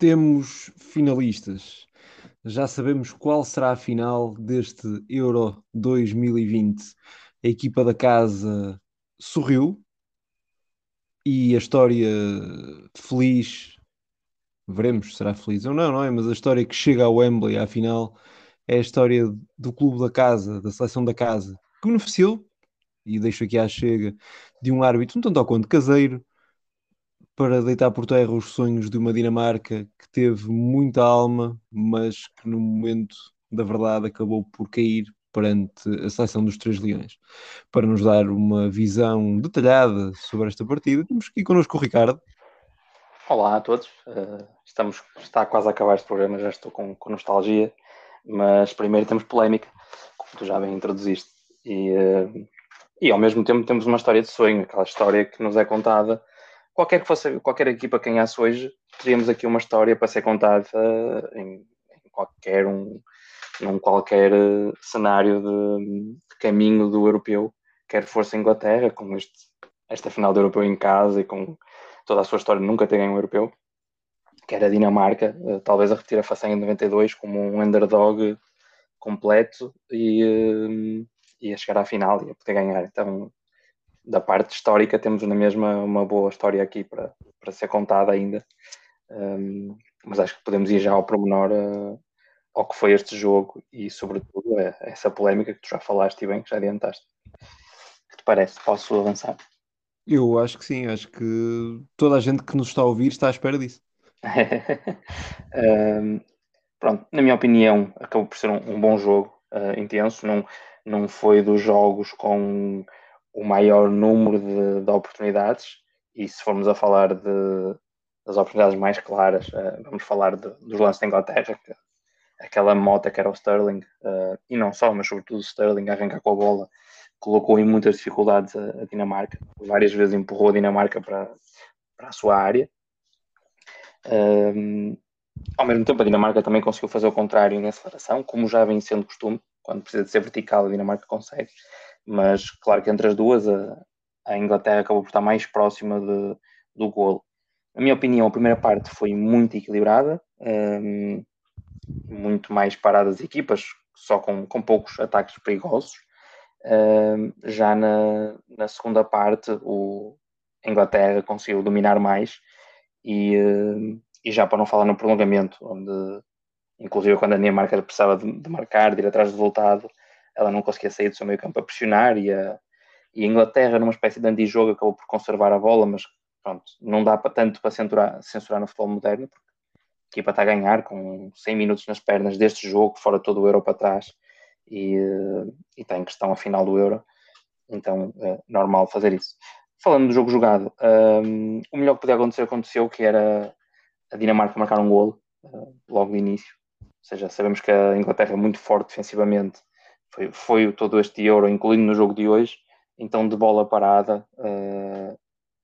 temos finalistas. Já sabemos qual será a final deste Euro 2020. A equipa da casa sorriu e a história feliz, veremos se será feliz ou não, não é? Mas a história que chega ao Wembley à final é a história do clube da casa, da seleção da casa, que beneficiou, e deixo aqui à chega, de um árbitro um tanto ao quanto caseiro, para deitar por terra os sonhos de uma Dinamarca que teve muita alma, mas que no momento da verdade acabou por cair perante a seleção dos Três Leões. Para nos dar uma visão detalhada sobre esta partida, temos aqui connosco o Ricardo. Olá a todos, uh, estamos, está quase a acabar este programa, já estou com, com, nostalgia, mas primeiro temos polémica, como tu já bem introduziste, e, uh, e ao mesmo tempo temos uma história de sonho, aquela história que nos é contada qualquer que fosse qualquer equipa que ganhasse hoje, teríamos aqui uma história para ser contada em, em qualquer um num qualquer uh, cenário de, de, caminho do europeu, quer fosse a Inglaterra, com este, esta final do europeu em casa e com toda a sua história nunca ter ganho um europeu, quer a Dinamarca, uh, talvez a repetir a façanha de 92 como um underdog completo e, e a chegar à final e a poder ganhar. Então, da parte histórica temos na mesma uma boa história aqui para, para ser contada ainda. Um, mas acho que podemos ir já ao pormenor uh, ao que foi este jogo e, sobretudo, a essa polémica que tu já falaste e bem, que já adiantaste. O que te parece? Posso avançar? Eu acho que sim, acho que toda a gente que nos está a ouvir está à espera disso. um, pronto, na minha opinião, acabou por ser um, um bom jogo, uh, intenso. Não, não foi dos jogos com o maior número de, de oportunidades, e se formos a falar de, das oportunidades mais claras, uh, vamos falar de, dos lances da Inglaterra, que, aquela moto que era o Sterling, uh, e não só, mas sobretudo o Sterling a arrancar com a bola, colocou em muitas dificuldades a, a Dinamarca, várias vezes empurrou a Dinamarca para, para a sua área. Um, ao mesmo tempo, a Dinamarca também conseguiu fazer o contrário em aceleração, como já vem sendo costume, quando precisa de ser vertical, a Dinamarca consegue mas claro que entre as duas a, a Inglaterra acabou por estar mais próxima de, do golo. Na minha opinião, a primeira parte foi muito equilibrada, um, muito mais paradas as equipas, só com, com poucos ataques perigosos. Um, já na, na segunda parte, o, a Inglaterra conseguiu dominar mais e, um, e já para não falar no prolongamento, onde inclusive quando a Dinamarca precisava de, de marcar, de ir atrás do resultado, ela não conseguia sair do seu meio campo a pressionar e a, e a Inglaterra, numa espécie de antijogo, acabou por conservar a bola, mas pronto, não dá para tanto para censurar, censurar no futebol moderno, porque a equipa está a ganhar com 100 minutos nas pernas deste jogo, fora todo o Euro para trás, e, e está em questão a final do Euro, então é normal fazer isso. Falando do jogo jogado, um, o melhor que podia acontecer aconteceu, que era a Dinamarca marcar um golo uh, logo no início, ou seja, sabemos que a Inglaterra é muito forte defensivamente foi, foi todo este Euro, incluindo no jogo de hoje. Então, de bola parada, uh,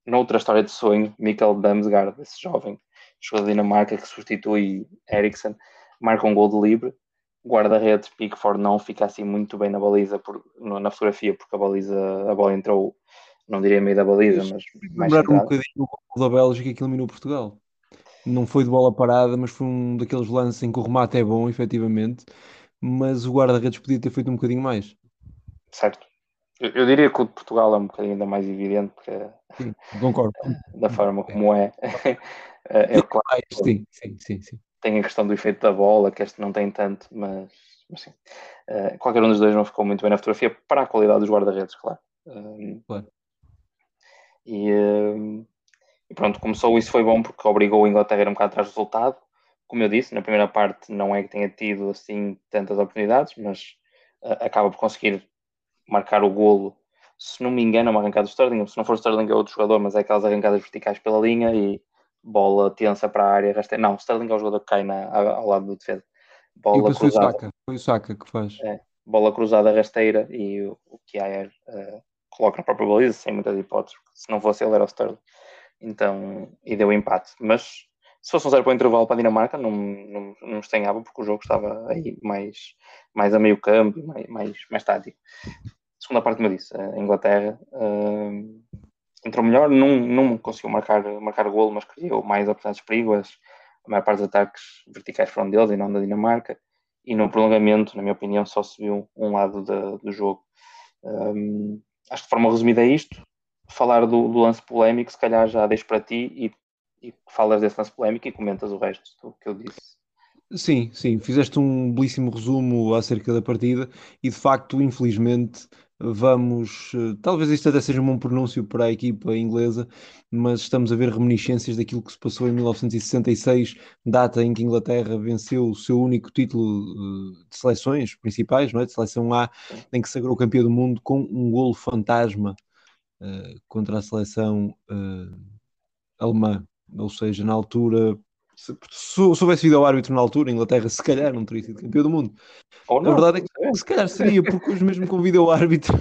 noutra história de sonho, Mikkel Damsgaard, esse jovem jogador da Dinamarca que substitui Eriksen, marca um gol de livre. Guarda-redes Pickford não fica assim muito bem na baliza, por, na fotografia, porque a baliza, a bola entrou, não diria meio da baliza, mas mais Lembrar um bocadinho o gol da Bélgica que eliminou Portugal. Não foi de bola parada, mas foi um daqueles lances em que o remate é bom, efetivamente, mas o guarda-redes podia ter feito um bocadinho mais. Certo. Eu, eu, diria que o de Portugal é um bocadinho ainda mais evidente, porque sim, concordo. da forma como é. é, é claro. Sim, sim, sim, sim. Tem a questão do efeito da bola, que este não tem tanto, mas, mas sim. Uh, qualquer um dos dois não ficou muito bem na fotografia para a qualidade dos guarda-redes, claro. Um, claro. E, um, e, pronto, começou isso foi bom porque obrigou a Inglaterra a ir um bocado atrás do resultado como eu disse, na primeira parte não é que tenha tido assim tantas oportunidades, mas uh, acaba por conseguir marcar o golo. Se não me engano, é uma arrancada do Sterling, se não for o Sterling é outro jogador, mas é aquelas arrancadas verticais pela linha e bola tensa para a área rasteira. Não, o Sterling é o jogador que cai na, ao lado do defesa. Bola cruzada. Foi o, Saka, foi o Saka que faz. É, bola cruzada rasteira e o, o Kier uh, coloca na própria baliza, sem muitas hipóteses. Se não fosse ele, era o Sterling. Então, e deu empate. Mas se fosse um zero para o intervalo para a Dinamarca, não, não, não estranhava, porque o jogo estava aí mais, mais a meio campo, mais, mais, mais tático. Segunda parte, como eu disse, a Inglaterra uh, entrou melhor, não, não conseguiu marcar, marcar golo, mas criou mais oportunidades perigosas. a maior parte dos ataques verticais foram deles e não da Dinamarca. E no prolongamento, na minha opinião, só se viu um lado da, do jogo. Um, acho que de forma resumida é isto. Falar do, do, lance polémico, se calhar já deixo para ti e, e falas desse lance polémico e comentas o resto do que eu disse. Sim, sim, fizeste um belíssimo resumo acerca da partida e de facto, infelizmente, vamos. Eh, talvez isto até seja um bom pronúncio para a equipa inglesa, mas estamos a ver reminiscências daquilo que se passou em 1966, data em que a Inglaterra venceu o seu único título eh, de seleções principais, não é? de seleção A, em que sagrou campeão do mundo com um golo fantasma uh, contra a seleção uh, alemã. Ou seja, na altura se, se houvesse vídeo ao árbitro na altura, a Inglaterra se calhar não teria sido campeão do mundo. Ou não, a verdade é que se calhar seria, porque hoje mesmo com vídeo ao árbitro,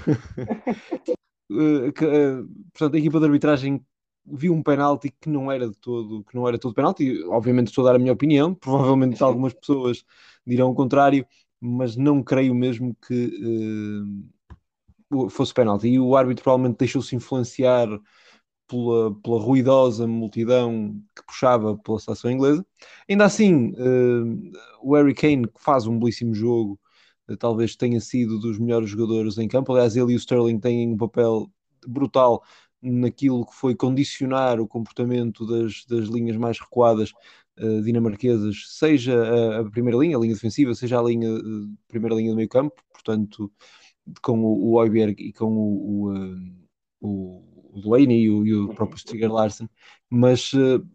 uh, que, uh, portanto, a equipa de arbitragem viu um penalti que não era de todo, que não era todo penalti. Obviamente estou a dar a minha opinião, provavelmente algumas pessoas dirão o contrário, mas não creio mesmo que uh, fosse penalti. E o árbitro provavelmente deixou-se influenciar pela, pela ruidosa multidão que puxava pela seleção inglesa. Ainda assim, uh, o Harry Kane, que faz um belíssimo jogo, uh, talvez tenha sido dos melhores jogadores em campo. Aliás, ele e o Sterling têm um papel brutal naquilo que foi condicionar o comportamento das, das linhas mais recuadas uh, dinamarquesas, seja a, a, primeira linha, a linha defensiva, seja a linha, primeira linha do meio campo, portanto, com o, o Oiberg e com o, o, o o Delaney e o, e o próprio Stiger Larsen, mas uh,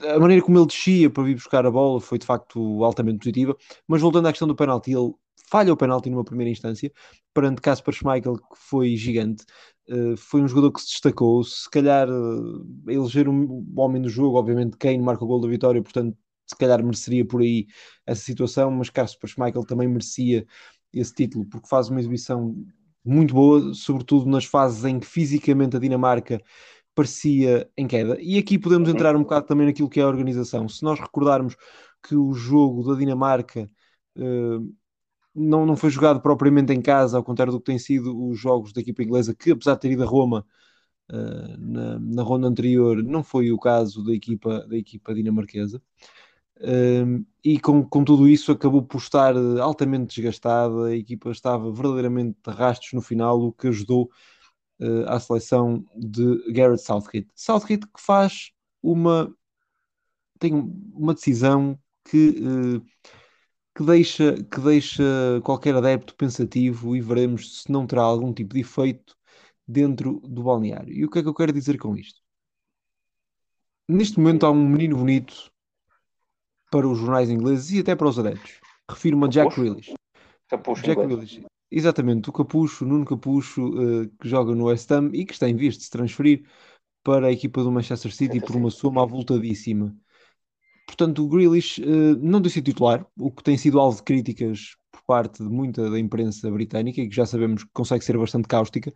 a maneira como ele descia para vir buscar a bola foi de facto altamente positiva. Mas voltando à questão do penalti, ele falha o penalti numa primeira instância perante Kasper Schmeichel, que foi gigante. Uh, foi um jogador que se destacou, se calhar uh, eleger um, o homem do jogo, obviamente Kane marca o gol da vitória, portanto se calhar mereceria por aí essa situação, mas Kasper Schmeichel também merecia esse título, porque faz uma exibição muito boa, sobretudo nas fases em que fisicamente a Dinamarca parecia em queda. E aqui podemos uhum. entrar um bocado também naquilo que é a organização. Se nós recordarmos que o jogo da Dinamarca uh, não, não foi jogado propriamente em casa, ao contrário do que têm sido os jogos da equipa inglesa, que apesar de ter ido a Roma uh, na, na ronda anterior, não foi o caso da equipa, da equipa dinamarquesa e com, com tudo isso acabou por estar eh, altamente desgastada, a equipa estava verdadeiramente de rastros no final, o que ajudou uh, à seleção de Garrett Southgate. Southgate que faz uma tem uma decisão que, uh, que, deixa, que deixa qualquer adepto pensativo e veremos se não terá algum tipo de efeito dentro do balneário. E o que é que eu quero dizer com isto? Neste momento há um menino bonito para os jornais ingleses e até para os adeptos. Refiro-me a Jack Grealish. Capucho Jack Grealish. Exatamente, o Capucho, Nuno Capucho, uh, que joga no West Ham e que está em vias de se transferir para a equipa do Manchester City por uma soma avultadíssima. Portanto, o Grealish uh, não deve ser titular, o que tem sido alvo de críticas por parte de muita da imprensa britânica e que já sabemos que consegue ser bastante cáustica.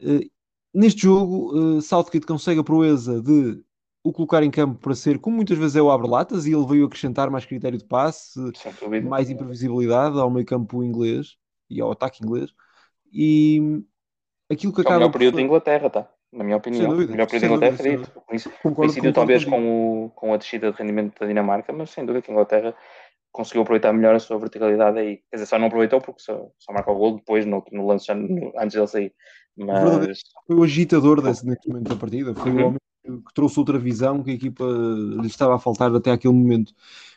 Uh, neste jogo, Southgate consegue a proeza de o colocar em campo para ser, como muitas vezes é o abre-latas, e ele veio acrescentar mais critério de passe, mais imprevisibilidade ao meio campo inglês e ao ataque inglês. E aquilo que é acaba. o melhor período da Inglaterra, tá? Na minha opinião. Dúvida, o melhor período da Inglaterra foi isso. Coincidiu talvez com, o, com a descida de rendimento da Dinamarca, mas sem dúvida que a Inglaterra conseguiu aproveitar melhor a sua verticalidade aí. Quer dizer, só não aproveitou porque só, só marca o gol depois no, no lance antes dele sair. Mas... Foi o agitador desse, nesse momento da partida. Foi uhum. o homem que trouxe outra visão que a equipa lhe estava a faltar até aquele momento.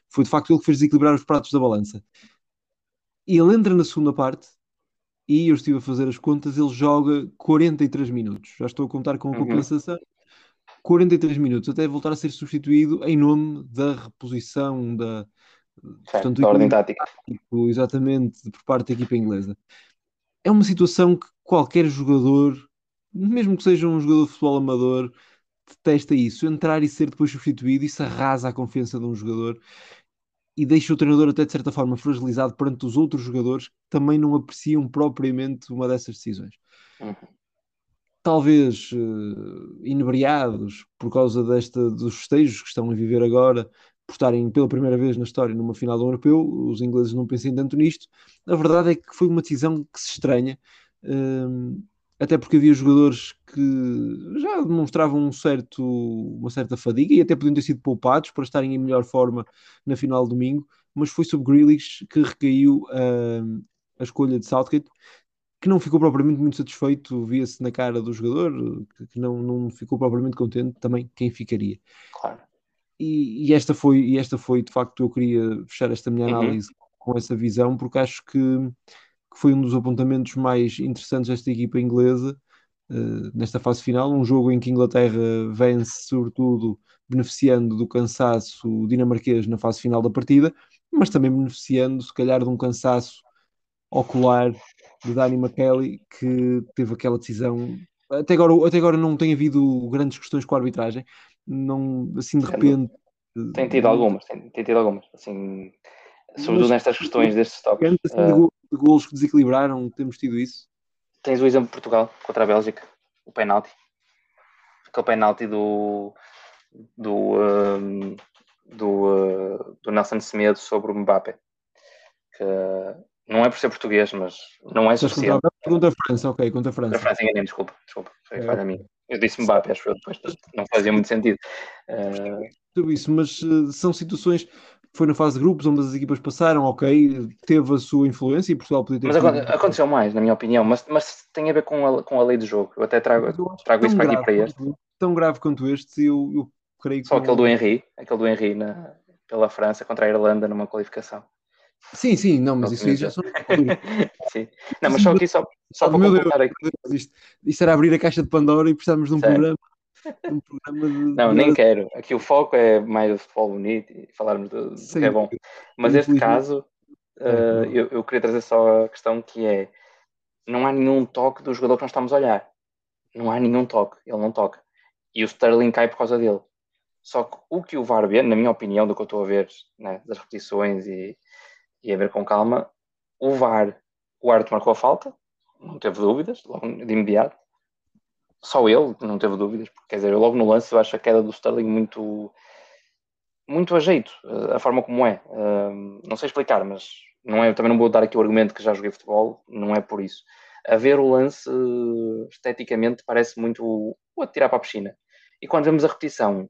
Foi de facto ele que fez desequilibrar os pratos da balança. E ele entra na segunda parte e eu estive a fazer as contas, ele joga 43 minutos. Já estou a contar com a uhum. compensação. 43 minutos até voltar a ser substituído em nome da reposição da, portanto, da ordem tática. Exatamente, por parte da equipa inglesa. É uma situação que qualquer jogador, mesmo que seja um jogador de futebol amador, detesta isso, entrar e ser depois substituído, isso arrasa a confiança de um jogador e deixa o treinador até de certa forma fragilizado perante os outros jogadores que também não apreciam propriamente uma dessas decisões. Uhum. Talvez uh, inebriados por causa desta, dos festejos que estão a viver agora, por estarem pela primeira vez na história numa final do europeu, os ingleses não pensem tanto nisto. A verdade é que foi uma decisão que se estranha. Uh, até porque havia jogadores que já demonstravam um certo, uma certa fadiga e até podiam ter sido poupados para estarem em melhor forma na final de domingo, mas foi sobre Grealish que recaiu uh, a escolha de Southgate, que não ficou propriamente muito satisfeito, via-se na cara do jogador, que não, não ficou propriamente contente, também quem ficaria. Claro. E, e, esta foi, e esta foi, de facto, eu queria fechar esta minha uhum. análise uhum. com essa visão, porque acho que que foi um dos apontamentos mais interessantes desta equipa inglesa uh, nesta fase final. Um jogo em que a Inglaterra vence, sobretudo, beneficiando do cansaço dinamarquês na fase final da partida, mas também beneficiando, se calhar, de um cansaço ocular de Danny McKelly, que teve aquela decisão. Até agora, até agora não tem havido grandes questões com a arbitragem, não, assim de repente. Tem tido algumas, tem, tem tido algumas, assim, sobretudo nestas questões destes toques. Assim, uh, golos que desequilibraram, temos tido isso? Tens o exemplo de Portugal contra a Bélgica, o penalti. Aquele penalti do do, um, do, uh, do Nelson Semedo sobre o Mbappé. Que não é por ser português, mas não é suficiente. Contra a França, ok, contra a França. Contra a França, enganei, desculpa, desculpa, foi é. falha minha. Eu disse Mbappé, acho que depois não fazia muito sentido. Uh... Tudo isso, mas uh, são situações foi na fase de grupos onde as equipas passaram, ok, teve a sua influência e Portugal podia ter. Mas tido... aconteceu mais, na minha opinião, mas, mas tem a ver com a, com a lei do jogo. Eu até trago, eu trago isso para aqui para este. Tão grave quanto este, eu, eu creio que. Só aquele do Henry, aquele do Henry na, pela França contra a Irlanda numa qualificação. Sim, sim, não, mas isso aí já são. sim. Não, mas só aqui, só, só para completar aqui. Isto, isto era abrir a caixa de Pandora e precisamos de um certo. programa um programa de... Não, nem quero. Aqui o foco é mais o futebol bonito e falarmos do, que é bom. Mas neste caso, uh, eu, eu, queria trazer só a questão que é não há nenhum toque do jogador que nós estamos a olhar. Não há nenhum toque. Ele não toca. E o Sterling cai por causa dele. Só que o que o VAR vê, na minha opinião, do que eu estou a ver né, das repetições e, e a ver com calma, o VAR, o árbitro marcou a falta, não teve dúvidas, logo de imediato só ele, não teve dúvidas, porque quer dizer, logo no lance eu acho a queda do Sterling muito muito a jeito, a forma como é. não sei explicar, mas não é, também não vou dar aqui o argumento que já joguei futebol, não é por isso. A ver o lance esteticamente parece muito o atirar para a piscina. E quando vemos a repetição,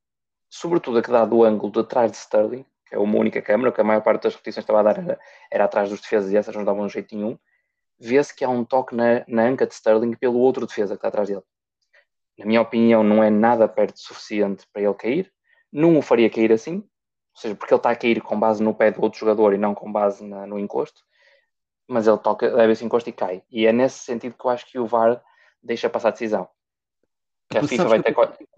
sobretudo a que dá do ângulo de trás de Sterling, que é uma única câmera, que a maior parte das repetições estava a dar era, era atrás dos defesas e essas não davam um jeito nenhum, vê-se que há um toque na, na anca de Sterling pelo outro defesa que está atrás dele na minha opinião, não é nada perto suficiente para ele cair. Não o faria cair assim, ou seja, porque ele está a cair com base no pé do outro jogador e não com base na, no encosto. Mas ele toca, leva esse encosto e cai. E é nesse sentido que eu acho que o VAR deixa passar a decisão. Que a FIFA vai ter.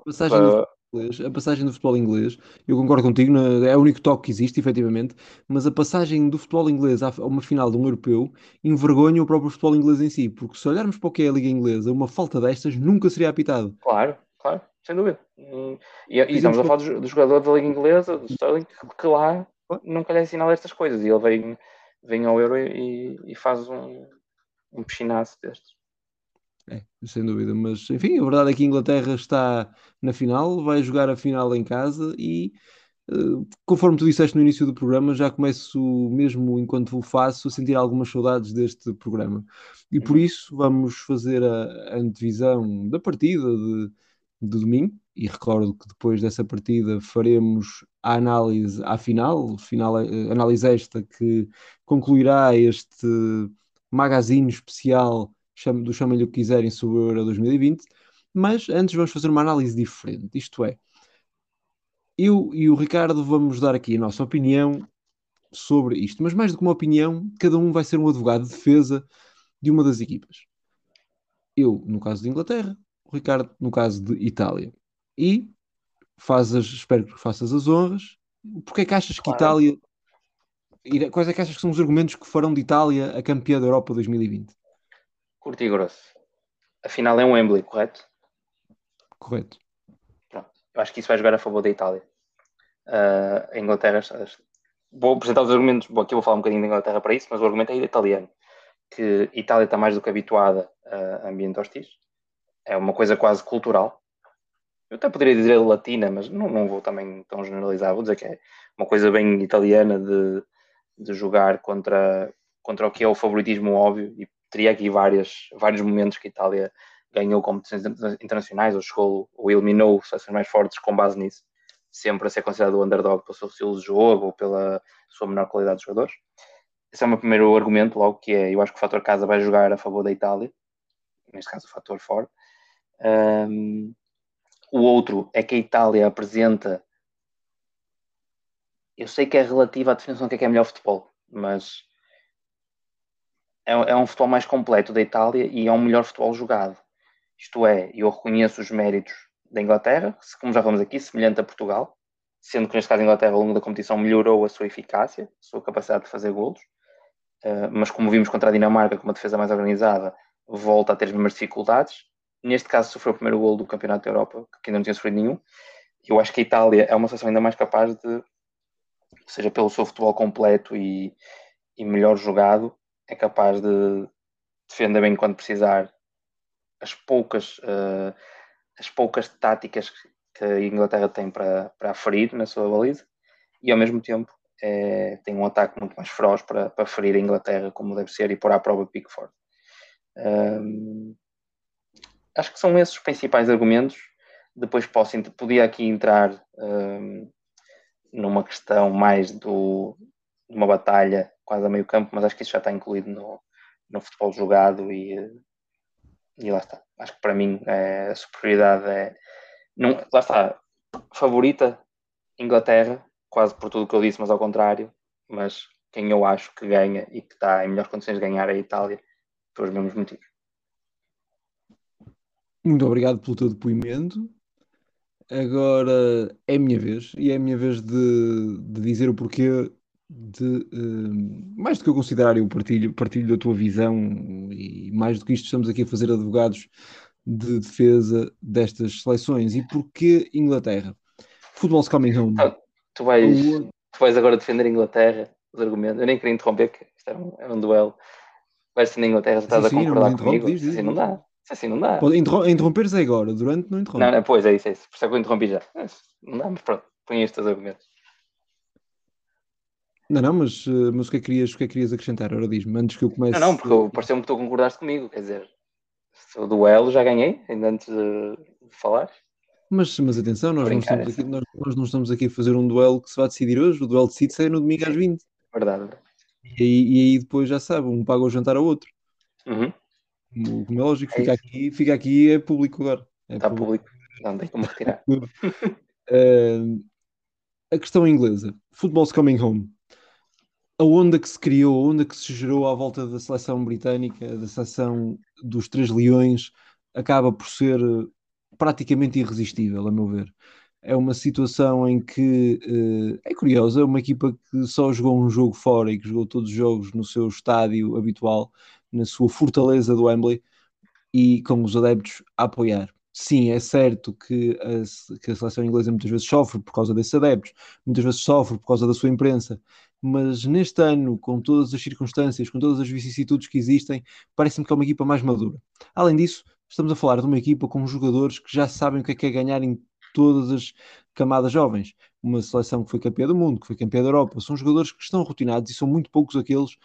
Passagem, uh, inglês, a passagem do futebol inglês, eu concordo contigo, é o único toque que existe, efetivamente, mas a passagem do futebol inglês a uma final de um europeu envergonha o próprio futebol inglês em si, porque se olharmos para o que é a Liga Inglesa, uma falta destas nunca seria apitado. Claro, claro, sem dúvida. E, e, e estamos a falar do, do, jogador da Liga Inglesa, do Sterling, que, lá nunca lhe é assinala estas coisas e ele vem, vem ao Euro e, e faz um, um piscinaço destes. É, sem dúvida, mas enfim, a verdade é que a Inglaterra está na final, vai jogar a final em casa e, uh, conforme tu disseste no início do programa, já começo, mesmo enquanto o faço, a sentir algumas saudades deste programa. E por uhum. isso vamos fazer a, a antevisão da partida de, de domingo. E recordo que depois dessa partida faremos a análise à final, final eh, análise esta que concluirá este magazine especial chame, do chamem-lhe o que quiserem sobre o Euro 2020, mas antes vamos fazer uma análise diferente, isto é, eu e o Ricardo vamos dar aqui a nossa opinião sobre isto, mas mais do que uma opinião, cada um vai ser um advogado de defesa de uma das equipas. Eu, no caso de Inglaterra, o Ricardo, no caso de Itália. E faz as, espero que faças as honras. Porquê é que achas que Itália. Quais é que achas que são os argumentos que farão de Itália a campeã da Europa 2020? Curto e grosso. Afinal é um Wembley, correto? Correto. Pronto. Eu acho que isso vai jogar a favor da Itália. Uh, a Inglaterra. Vou apresentar os argumentos. Bom, aqui vou falar um bocadinho da Inglaterra para isso, mas o argumento é italiano. Que a Itália está mais do que habituada a ambiente hostis. É uma coisa quase cultural. Eu até poderia dizer latina, mas não, não vou também tão generalizar. Vou dizer que é uma coisa bem italiana de, de jogar contra, contra o que é o favoritismo óbvio e teria aqui várias, vários momentos que a Itália ganhou competições internacionais ou chegou ou eliminou seleções mais fortes com base nisso, sempre a ser considerado o underdog pelo seu estilo de jogo ou pela sua menor qualidade de jogadores. Esse é o meu primeiro argumento, logo que é, eu acho que o fator casa vai jogar a favor da Itália, neste caso o fator fora. Um, o outro é que a Itália apresenta. Eu sei que é relativa à definição do que é, que é melhor futebol, mas é, é um futebol mais completo da Itália e é um melhor futebol jogado. Isto é, eu reconheço os méritos da Inglaterra, como já falamos aqui, semelhante a Portugal, sendo que neste caso a Inglaterra ao longo da competição melhorou a sua eficácia, a sua capacidade de fazer golos, uh, mas como vimos contra a Dinamarca com uma defesa mais organizada, volta a ter as mesmas dificuldades. Neste caso sofreu o primeiro gol do Campeonato da Europa, que ainda não tinha sofrido nenhum. Eu acho que a Itália é uma seleção ainda mais capaz de, seja pelo seu futebol completo e, e melhor jogado, é capaz de defender bem quando precisar as poucas, uh, as poucas táticas que a Inglaterra tem para, para aferir na sua baliza e ao mesmo tempo é, tem um ataque muito mais feroz para, para ferir a Inglaterra como deve ser e pôr à prova Pickford. Um, acho que são esses os principais argumentos. Depois posso, podia aqui entrar um, numa questão mais do, uma batalha quase a meio campo, mas acho que isso já está incluído no, no futebol jogado e, e lá está. Acho que para mim é, a superioridade é. Não, lá está, favorita Inglaterra, quase por tudo que eu disse, mas ao contrário. Mas quem eu acho que ganha e que está em melhores condições de ganhar é a Itália, pelos mesmos motivos. Muito obrigado pelo teu depoimento. Agora é a minha vez, e é a minha vez de, de dizer o porquê de uh, mais do que eu considerar eu partilho, partilho da tua visão e mais do que isto estamos aqui a fazer advogados de defesa destas seleções e porquê Inglaterra? Football's coming home. Ah, tu, vais, tu vais agora defender a Inglaterra, os argumentos. Eu nem queria interromper, porque isto era um, um duelo. Vais defender a Inglaterra, estás sim, a concordar não, comigo? Diz, diz, assim não dá. Assim não dá. Pode interromper-se agora, durante não interrompe. Não, não, pois é isso, é isso. Por isso é que eu interrompi já. Não dá, mas pronto, põe estes argumentos. Não, não, mas, eh, mas o, que é que querias, o que é que querias acrescentar? Ora diz-me, antes que eu comece. Não, não, porque pareceu-me que tu concordaste comigo, quer dizer, o duelo já ganhei, ainda antes de falar. Mas, mas atenção, nós não, estamos aqui, nós, nós, não estamos aqui a fazer um duelo que se vai decidir hoje, o duelo decide-se no domingo às 20. Verdade. E aí, e aí depois já sabe, um paga o jantar ao outro. Uhum. Como, como, é lógico, é fica, aqui, fica aqui é público agora. É Está público. público, não tem como retirar. uh, a questão inglesa, Football's Coming Home a onda que se criou, a onda que se gerou à volta da seleção britânica, da seleção dos Três Leões, acaba por ser eh, praticamente irresistível, a meu ver. É uma situação em que uh, é curiosa, é uma equipa que só jogou um jogo fora e que jogou todos os jogos no seu estádio habitual, na sua fortaleza do Wembley, e com os adeptos a apoiar. Sim, é certo que a, que a seleção inglesa muitas vezes sofre por causa desses adeptos, muitas vezes sofre por causa da sua imprensa, mas neste ano, com todas as circunstâncias, com todas as vicissitudes que existem, parece-me que é uma equipa mais madura. Além disso, estamos a falar de uma equipa com jogadores que já sabem o que é que é ganhar em todas as camadas jovens. Uma seleção que foi campeã do mundo, que foi campeã da Europa. São jogadores que estão rotinados e são muito poucos aqueles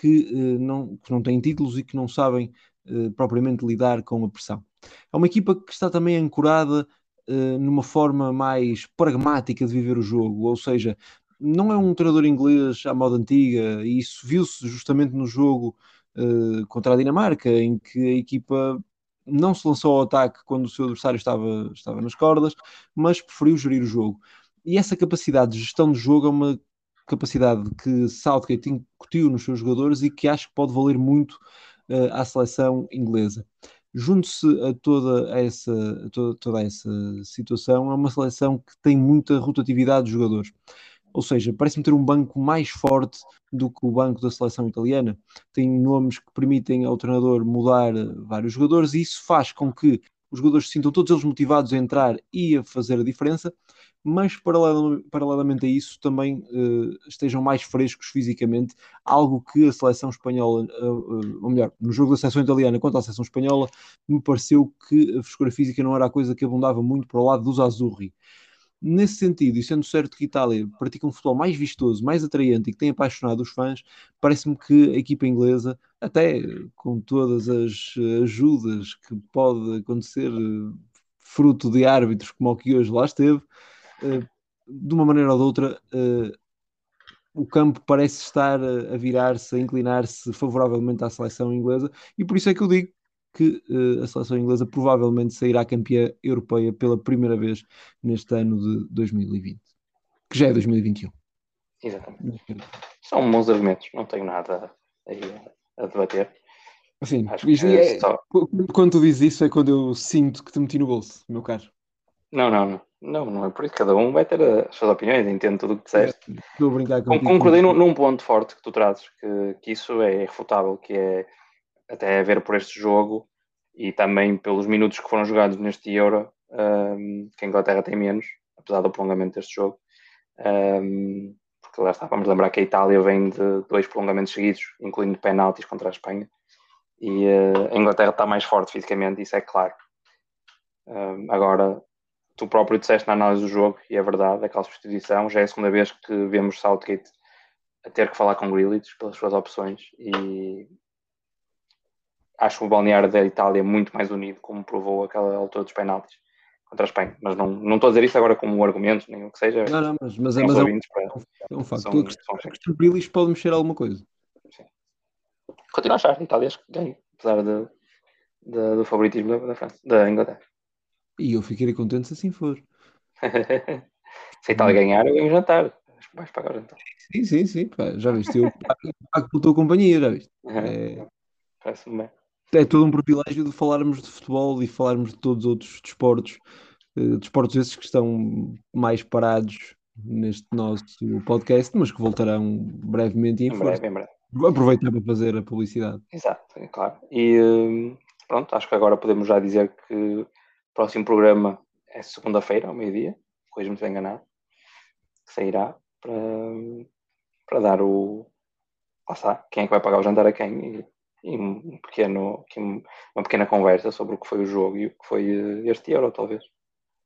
que, uh, não, que não têm títulos e que não sabem uh, propriamente lidar com a pressão. É uma equipa que está também ancorada uh, numa forma mais pragmática de viver o jogo, ou seja, não é um treinador inglês à moda antiga, e isso viu-se justamente no jogo uh, contra a Dinamarca, em que a equipa não se lançou ao ataque quando o seu adversário estava, estava nas cordas, mas preferiu gerir o jogo. E essa capacidade de gestão do jogo é uma capacidade que Southgate incutiu nos seus jogadores e que acho que pode valer muito uh, à seleção inglesa. Junto-se a toda essa, toda, toda essa situação, é uma seleção que tem muita rotatividade de jogadores. Ou seja, parece-me ter um banco mais forte do que o banco da seleção italiana. Tem nomes que permitem ao treinador mudar eh, vários jogadores e isso faz com que os jogadores se sintam todos eles motivados a entrar e a fazer a diferença, mas paralelamente a isso também uh, estejam mais frescos fisicamente, algo que a seleção espanhola, uh, uh, ou melhor, no jogo da seleção italiana contra a seleção espanhola, me pareceu que a frescura física não era a coisa que abundava muito para o lado dos Azurri. Nesse sentido, e sendo certo que Itália pratica um futebol mais vistoso, mais atraente e que tem apaixonado os fãs, parece-me que a equipa inglesa, até com todas as ajudas que pode acontecer fruto de árbitros como o que hoje lá esteve, de uma maneira ou de outra, o campo parece estar a virar-se, a inclinar-se favoravelmente à seleção inglesa, e por isso é que eu digo que uh, a seleção inglesa provavelmente sairá campeã europeia pela primeira vez neste ano de 2020, que já é 2021. Exatamente. São bons argumentos, não tenho nada a, a debater. Assim, é, só... quando tu dizes isso é quando eu sinto que te meti no bolso, meu caro. Não, não, não. Não, não é por isso. Cada um vai ter as suas opiniões, entendo tudo o que disseste. Estou a brincar com Concordei num, num, ponto forte que tu trazes, que, que isso é irrefutável, que é até a ver por este jogo e também pelos minutos que foram jogados neste Euro, um, que a Inglaterra tem menos, apesar do prolongamento deste jogo. Um, porque lá está, vamos lembrar que a Itália vem de dois prolongamentos seguidos, incluindo penaltis contra a Espanha, e uh, a Inglaterra está mais forte fisicamente, isso é claro. Um, agora, tu próprio disseste na análise do jogo, e é verdade, aquela substituição, já é a segunda vez que vemos Southgate a ter que falar com Grealish pelas suas opções, e acho o balneário da Itália muito mais unido, como provou aquela altura dos penaltis contra a Espanha. Mas não, não estou a dizer isso agora como um argumento, nem o que seja. Não, não, mas, mas, é, mas é, um, é um facto. São, a questão, a questão Grealish pode mexer alguma coisa. Sim. Continuo a achar, a Itália ganha, apesar de, de, do favoritismo da, da França, da Inglaterra. E eu ficaria contente se assim for. se a Itália ganhar, eu ganho jantar. Vais pagar então. Sim, sim, sim. Pá, já viste, eu pago pela tua companhia, já viste. É... Parece-me bem. É todo um privilégio de falarmos de futebol e falarmos de todos os outros desportos, uh, desportos esses que estão mais parados neste nosso podcast, mas que voltarão brevemente em, em breve, em breve. Aproveitar para fazer a publicidade. Exato, é claro. E hum, pronto, acho que agora podemos já dizer que o próximo programa é segunda-feira, ao meio-dia, depois me estou enganado, que sairá para, para dar o. Lá está, quem é que vai pagar o jantar a quem e, e um pequeno, uma pequena conversa sobre o que foi o jogo e o que foi eh, este Euro, talvez.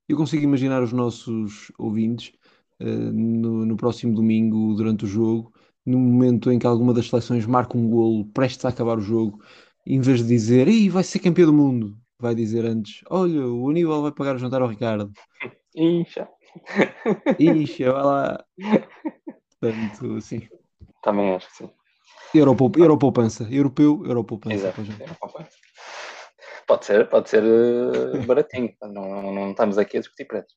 Eu consigo imaginar os nossos ouvintes uh, no, no próximo domingo, durante o jogo, no momento em que alguma das seleções marca um golo prestes a acabar o jogo, em vez de dizer, Ih, vai ser campeão do mundo, vai dizer antes: Olha, o Aníbal vai pagar o jantar ao Ricardo. Incha. Incha, vai lá. Portanto, sim. Também acho que sim. Europoupança, Europoupança. Europeu, Europoupança. Exato. Pode ser, pode ser uh, baratinho. não, não, não, estamos aqui a discutir preços.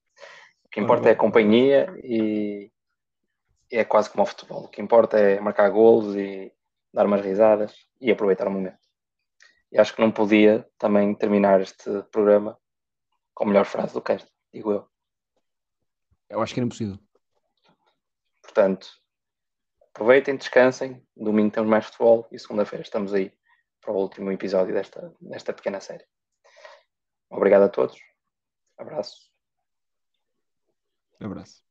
O que importa é a companhia e, é quase como o futebol. O que importa é marcar golos e dar umas risadas e aproveitar o momento. E acho que não podia também terminar este programa com a melhor frase do cast, digo eu. Eu acho que era impossível. Portanto, aproveitem, descansem. Domingo temos mais futebol e segunda-feira estamos aí para o último episódio desta, desta pequena série. Obrigado a todos. Abraço. Abraço.